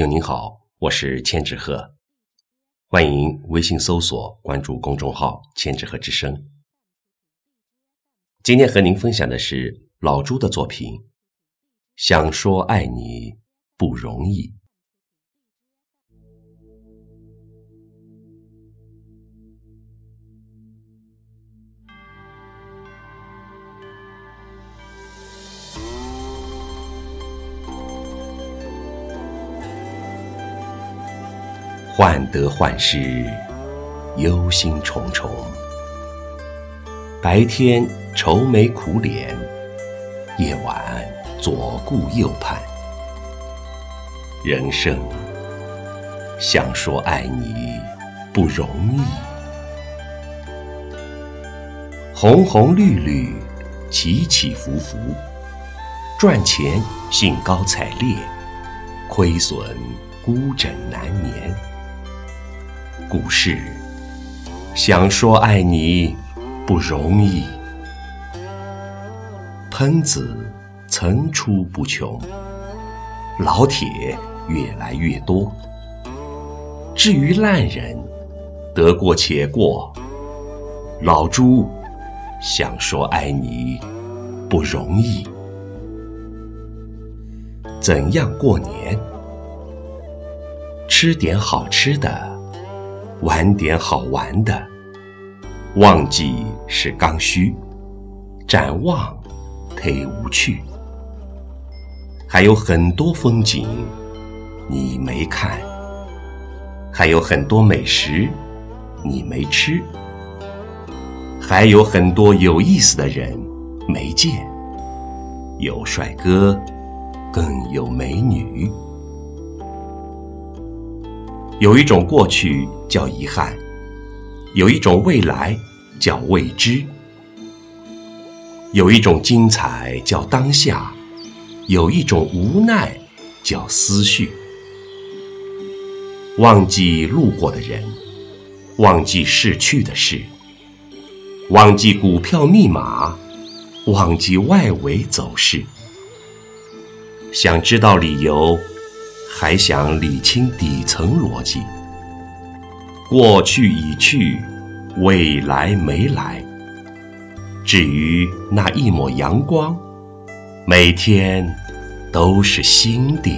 朋友您好，我是千纸鹤，欢迎微信搜索关注公众号“千纸鹤之声”。今天和您分享的是老朱的作品，《想说爱你不容易》。患得患失，忧心忡忡。白天愁眉苦脸，夜晚左顾右盼。人生想说爱你不容易，红红绿绿，起起伏伏，赚钱兴高采烈，亏损孤枕难眠。故事想说爱你不容易，喷子层出不穷，老铁越来越多。至于烂人，得过且过。老朱想说爱你不容易，怎样过年？吃点好吃的。玩点好玩的，忘记是刚需，展望忒无趣。还有很多风景你没看，还有很多美食你没吃，还有很多有意思的人没见。有帅哥，更有美女。有一种过去叫遗憾，有一种未来叫未知，有一种精彩叫当下，有一种无奈叫思绪。忘记路过的人，忘记逝去的事，忘记股票密码，忘记外围走势。想知道理由？还想理清底层逻辑，过去已去，未来没来。至于那一抹阳光，每天都是新的。